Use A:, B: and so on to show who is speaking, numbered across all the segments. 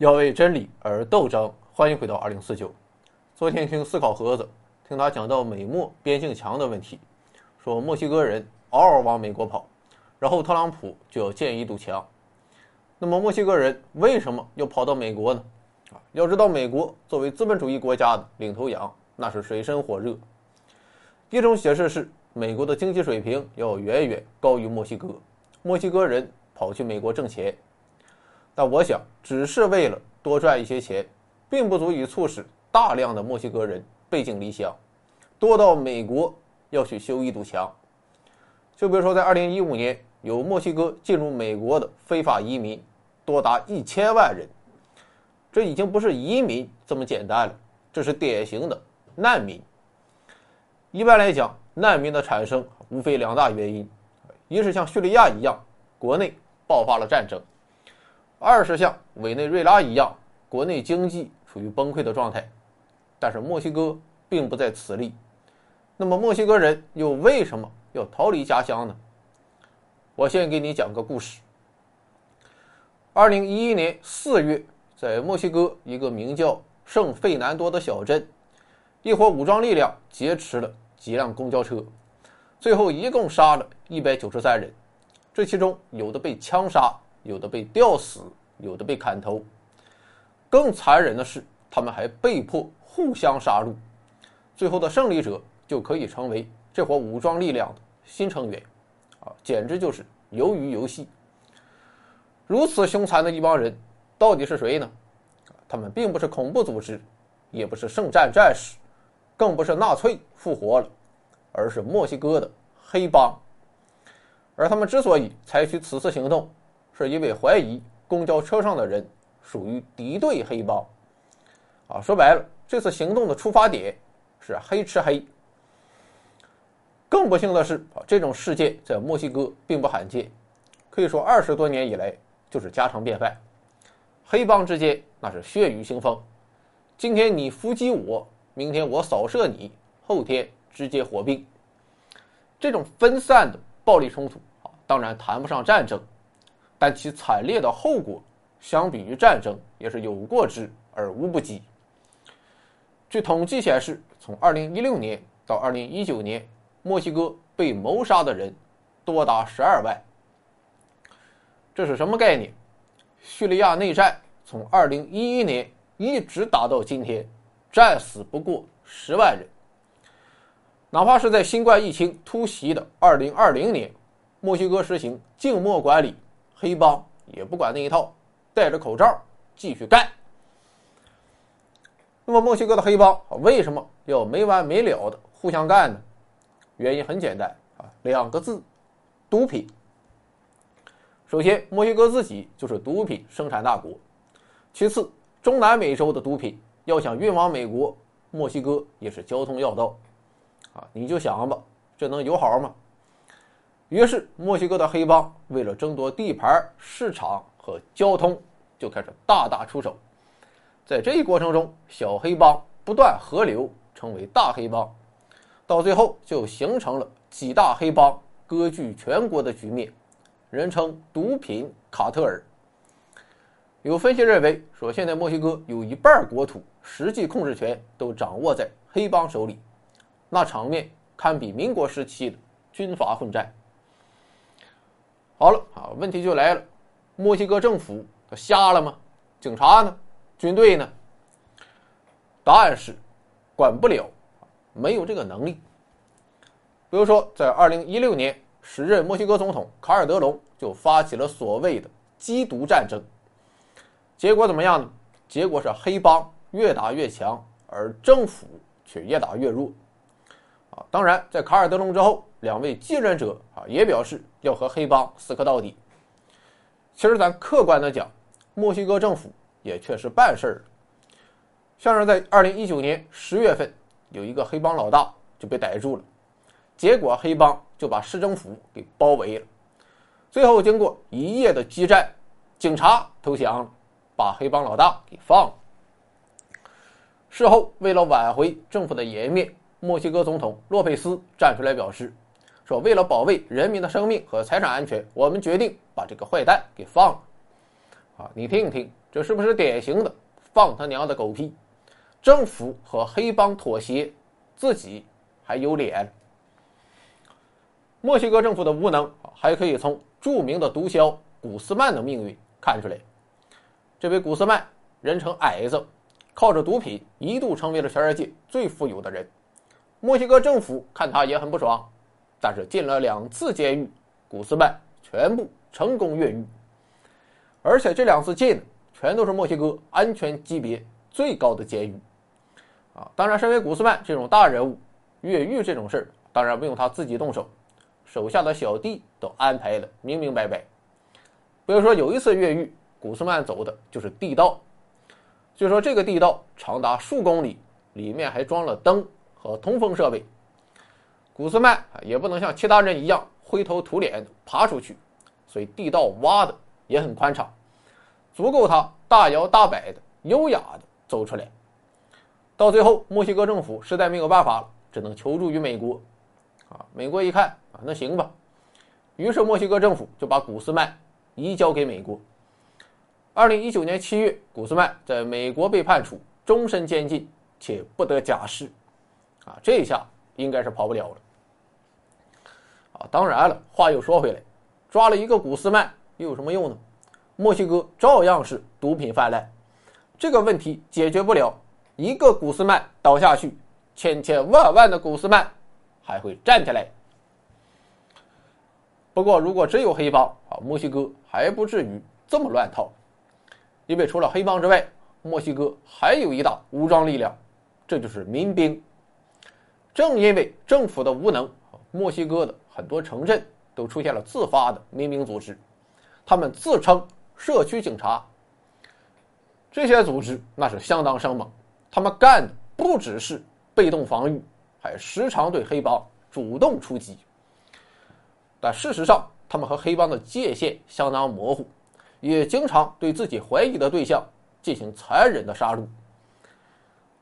A: 要为真理而斗争。欢迎回到二零四九。昨天听思考盒子，听他讲到美墨边境墙的问题，说墨西哥人嗷嗷往美国跑，然后特朗普就要建一堵墙。那么墨西哥人为什么要跑到美国呢？啊，要知道美国作为资本主义国家的领头羊，那是水深火热。一种解释是美国的经济水平要远远高于墨西哥，墨西哥人跑去美国挣钱。但我想，只是为了多赚一些钱，并不足以促使大量的墨西哥人背井离乡，多到美国要去修一堵墙。就比如说，在2015年，有墨西哥进入美国的非法移民多达一千万人，这已经不是移民这么简单了，这是典型的难民。一般来讲，难民的产生无非两大原因：一是像叙利亚一样，国内爆发了战争。二是像委内瑞拉一样，国内经济处于崩溃的状态，但是墨西哥并不在此例。那么墨西哥人又为什么要逃离家乡呢？我先给你讲个故事。二零一一年四月，在墨西哥一个名叫圣费南多的小镇，一伙武装力量劫持了几辆公交车，最后一共杀了一百九十三人，这其中有的被枪杀。有的被吊死，有的被砍头。更残忍的是，他们还被迫互相杀戮。最后的胜利者就可以成为这伙武装力量的新成员，啊，简直就是鱿鱼游戏。如此凶残的一帮人，到底是谁呢？他们并不是恐怖组织，也不是圣战战士，更不是纳粹复活了，而是墨西哥的黑帮。而他们之所以采取此次行动，是因为怀疑公交车上的人属于敌对黑帮，啊，说白了，这次行动的出发点是黑吃黑。更不幸的是，啊，这种事件在墨西哥并不罕见，可以说二十多年以来就是家常便饭。黑帮之间那是血雨腥风，今天你伏击我，明天我扫射你，后天直接火并。这种分散的暴力冲突啊，当然谈不上战争。但其惨烈的后果，相比于战争也是有过之而无不及。据统计显示，从2016年到2019年，墨西哥被谋杀的人多达12万。这是什么概念？叙利亚内战从2011年一直打到今天，战死不过10万人。哪怕是在新冠疫情突袭的2020年，墨西哥实行静默管理。黑帮也不管那一套，戴着口罩继续干。那么墨西哥的黑帮为什么要没完没了的互相干呢？原因很简单啊，两个字：毒品。首先，墨西哥自己就是毒品生产大国；其次，中南美洲的毒品要想运往美国，墨西哥也是交通要道。啊，你就想吧，这能友好吗？于是，墨西哥的黑帮为了争夺地盘、市场和交通，就开始大打出手。在这一过程中，小黑帮不断合流，成为大黑帮，到最后就形成了几大黑帮割据全国的局面，人称“毒品卡特尔”。有分析认为，说现在墨西哥有一半国土实际控制权都掌握在黑帮手里，那场面堪比民国时期的军阀混战。好了啊，问题就来了，墨西哥政府他瞎了吗？警察呢？军队呢？答案是，管不了，没有这个能力。比如说，在二零一六年，时任墨西哥总统卡尔德隆就发起了所谓的“缉毒战争”，结果怎么样呢？结果是黑帮越打越强，而政府却越打越弱。啊，当然，在卡尔德隆之后。两位继任者啊也表示要和黑帮死磕到底。其实咱客观的讲，墨西哥政府也确实办事儿。像是在二零一九年十月份，有一个黑帮老大就被逮住了，结果黑帮就把市政府给包围了。最后经过一夜的激战，警察投降，把黑帮老大给放了。事后为了挽回政府的颜面，墨西哥总统洛佩斯站出来表示。说为了保卫人民的生命和财产安全，我们决定把这个坏蛋给放了。啊，你听一听，这是不是典型的放他娘的狗屁？政府和黑帮妥协，自己还有脸？墨西哥政府的无能还可以从著名的毒枭古斯曼的命运看出来。这位古斯曼，人称矮子，靠着毒品一度成为了全世界最富有的人。墨西哥政府看他也很不爽，但是进了两次监狱，古斯曼全部成功越狱。而且这两次进全都是墨西哥安全级别最高的监狱，啊，当然，身为古斯曼这种大人物，越狱这种事儿当然不用他自己动手，手下的小弟都安排的明明白白。比如说有一次越狱，古斯曼走的就是地道，据说这个地道长达数公里，里面还装了灯和通风设备。古斯曼啊也不能像其他人一样灰头土脸的爬出去，所以地道挖的。也很宽敞，足够他大摇大摆的、优雅的走出来。到最后，墨西哥政府实在没有办法了，只能求助于美国。啊，美国一看啊，那行吧，于是墨西哥政府就把古斯曼移交给美国。二零一九年七月，古斯曼在美国被判处终身监禁，且不得假释。啊，这下应该是跑不了了。啊，当然了，话又说回来，抓了一个古斯曼。又有什么用呢？墨西哥照样是毒品泛滥，这个问题解决不了。一个古斯曼倒下去，千千万万的古斯曼还会站起来。不过，如果只有黑帮啊，墨西哥还不至于这么乱套。因为除了黑帮之外，墨西哥还有一大武装力量，这就是民兵。正因为政府的无能，墨西哥的很多城镇都出现了自发的民兵组织。他们自称社区警察，这些组织那是相当生猛，他们干的不只是被动防御，还时常对黑帮主动出击。但事实上，他们和黑帮的界限相当模糊，也经常对自己怀疑的对象进行残忍的杀戮。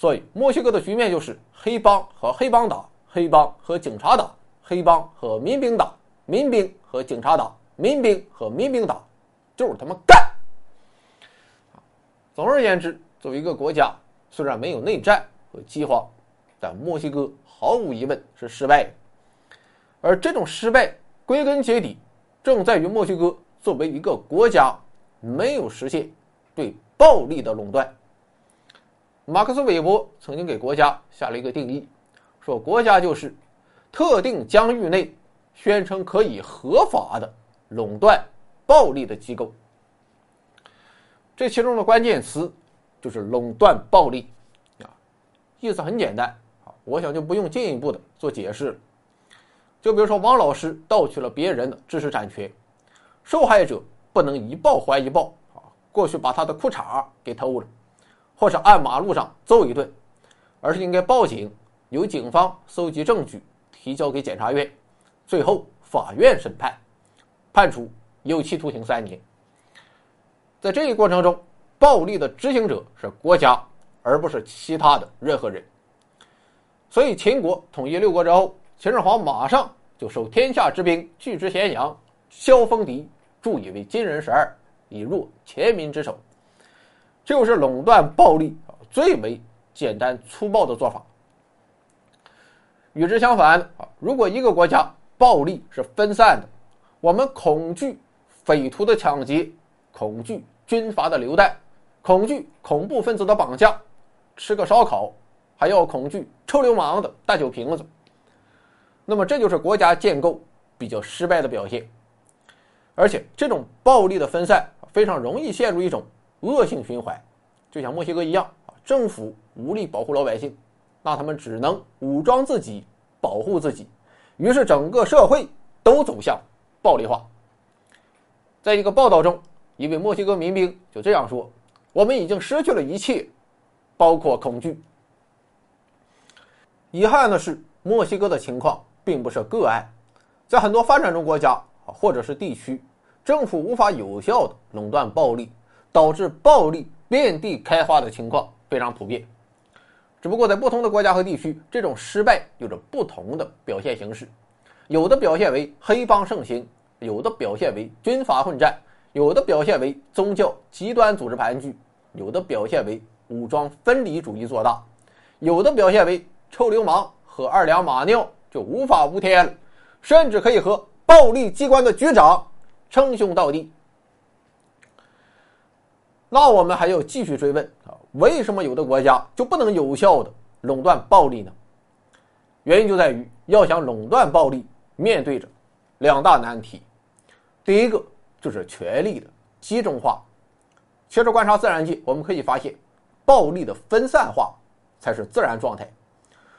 A: 所以，墨西哥的局面就是黑帮和黑帮打，黑帮和警察打，黑帮和民兵打，民兵和警察打。民兵和民兵打，就是他妈干。总而言之，作为一个国家，虽然没有内战和饥荒，但墨西哥毫无疑问是失败的。而这种失败，归根结底，正在于墨西哥作为一个国家，没有实现对暴力的垄断。马克思韦伯曾经给国家下了一个定义，说国家就是特定疆域内宣称可以合法的。垄断暴力的机构，这其中的关键词就是垄断暴力啊，意思很简单啊，我想就不用进一步的做解释了。就比如说，王老师盗取了别人的知识产权，受害者不能一报还一报啊，过去把他的裤衩给偷了，或者按马路上揍一顿，而是应该报警，由警方搜集证据，提交给检察院，最后法院审判。判处有期徒刑三年。在这一过程中，暴力的执行者是国家，而不是其他的任何人。所以，秦国统一六国之后，秦始皇马上就收天下之兵，拒之咸阳，削封敌，助以为金人十二，以弱前民之手。就是垄断暴力啊，最为简单粗暴的做法。与之相反啊，如果一个国家暴力是分散的，我们恐惧匪徒的抢劫，恐惧军阀的流弹，恐惧恐怖分子的绑架，吃个烧烤还要恐惧臭流氓的大酒瓶子。那么这就是国家建构比较失败的表现。而且这种暴力的分散非常容易陷入一种恶性循环，就像墨西哥一样啊，政府无力保护老百姓，那他们只能武装自己保护自己，于是整个社会都走向。暴力化。在一个报道中，一位墨西哥民兵就这样说：“我们已经失去了一切，包括恐惧。”遗憾的是，墨西哥的情况并不是个案，在很多发展中国家啊，或者是地区，政府无法有效的垄断暴力，导致暴力遍地开花的情况非常普遍。只不过在不同的国家和地区，这种失败有着不同的表现形式。有的表现为黑帮盛行，有的表现为军阀混战，有的表现为宗教极端组织盘踞，有的表现为武装分离主义做大，有的表现为臭流氓和二两马尿就无法无天了，甚至可以和暴力机关的局长称兄道弟。那我们还要继续追问啊，为什么有的国家就不能有效的垄断暴力呢？原因就在于，要想垄断暴力，面对着两大难题。第一个就是权力的集中化。其实观察自然界，我们可以发现，暴力的分散化才是自然状态。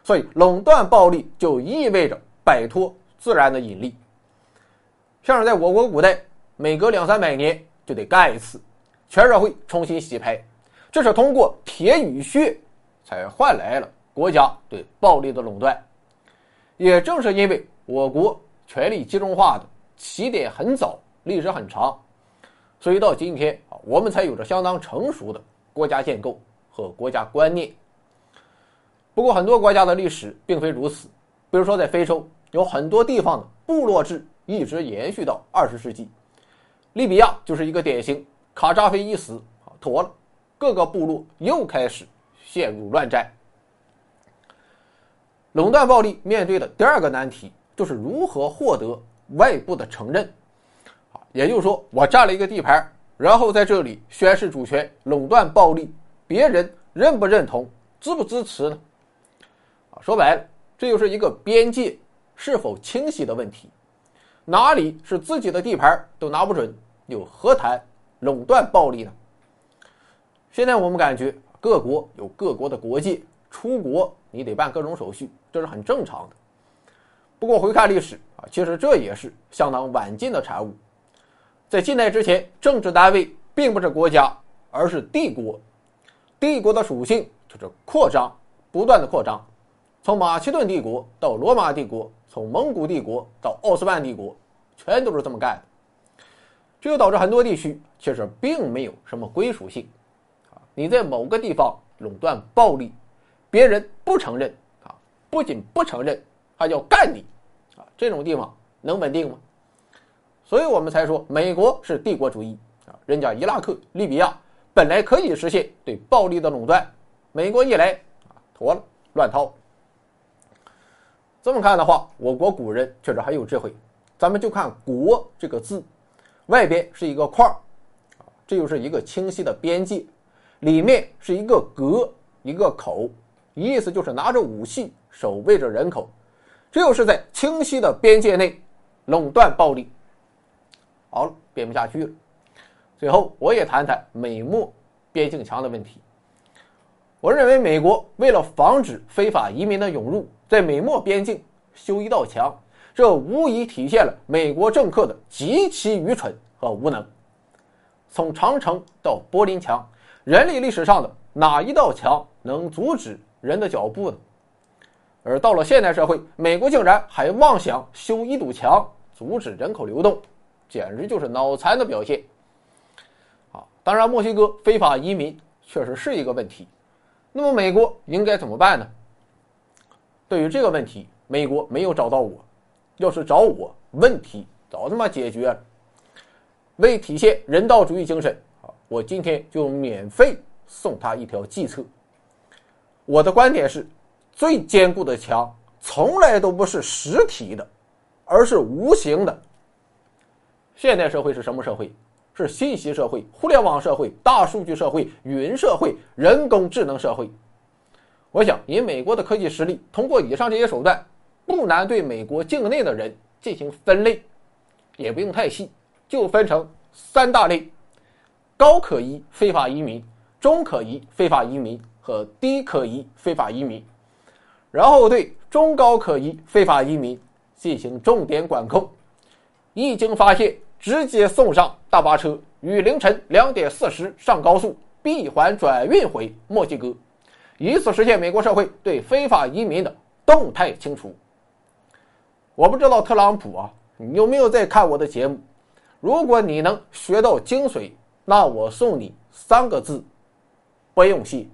A: 所以，垄断暴力就意味着摆脱自然的引力。像是在我国古代，每隔两三百年就得干一次。全社会重新洗牌，这是通过铁与血才换来了国家对暴力的垄断。也正是因为我国权力集中化的起点很早，历史很长，所以到今天啊，我们才有着相当成熟的国家建构和国家观念。不过，很多国家的历史并非如此。比如说，在非洲，有很多地方的部落制一直延续到二十世纪，利比亚就是一个典型。卡扎菲一死，妥了，各个部落又开始陷入乱战。垄断暴力面对的第二个难题就是如何获得外部的承认。啊，也就是说，我占了一个地盘，然后在这里宣示主权，垄断暴力，别人认不认同，支不支持呢？啊，说白了，这就是一个边界是否清晰的问题。哪里是自己的地盘都拿不准，又何谈？垄断暴力呢？现在我们感觉各国有各国的国界，出国你得办各种手续，这是很正常的。不过回看历史啊，其实这也是相当晚近的产物。在近代之前，政治单位并不是国家，而是帝国。帝国的属性就是扩张，不断的扩张。从马其顿帝国到罗马帝国，从蒙古帝国到奥斯曼帝国，全都是这么干的。这就导致很多地区其实并没有什么归属性，啊，你在某个地方垄断暴力，别人不承认，啊，不仅不承认，还要干你，啊，这种地方能稳定吗？所以我们才说美国是帝国主义，啊，人家伊拉克、利比亚本来可以实现对暴力的垄断，美国一来，啊，妥了，乱套。这么看的话，我国古人确实很有智慧，咱们就看“国”这个字。外边是一个框，这就是一个清晰的边界；里面是一个格，一个口，意思就是拿着武器守卫着人口。这又是在清晰的边界内垄断暴力。好了，编不下去了。最后，我也谈谈美墨边境墙的问题。我认为，美国为了防止非法移民的涌入，在美墨边境修一道墙。这无疑体现了美国政客的极其愚蠢和无能。从长城到柏林墙，人类历史上的哪一道墙能阻止人的脚步呢？而到了现代社会，美国竟然还妄想修一堵墙阻止人口流动，简直就是脑残的表现。啊，当然，墨西哥非法移民确实是一个问题。那么，美国应该怎么办呢？对于这个问题，美国没有找到我。要是找我，问题早他妈解决了。为体现人道主义精神啊，我今天就免费送他一条计策。我的观点是，最坚固的墙从来都不是实体的，而是无形的。现代社会是什么社会？是信息社会、互联网社会、大数据社会、云社会、人工智能社会。我想，以美国的科技实力，通过以上这些手段。不难对美国境内的人进行分类，也不用太细，就分成三大类：高可疑非法移民、中可疑非法移民和低可疑非法移民。然后对中高可疑非法移民进行重点管控，一经发现，直接送上大巴车，于凌晨两点四十上高速，闭环转运回墨西哥，以此实现美国社会对非法移民的动态清除。我不知道特朗普啊，你有没有在看我的节目？如果你能学到精髓，那我送你三个字：不用谢。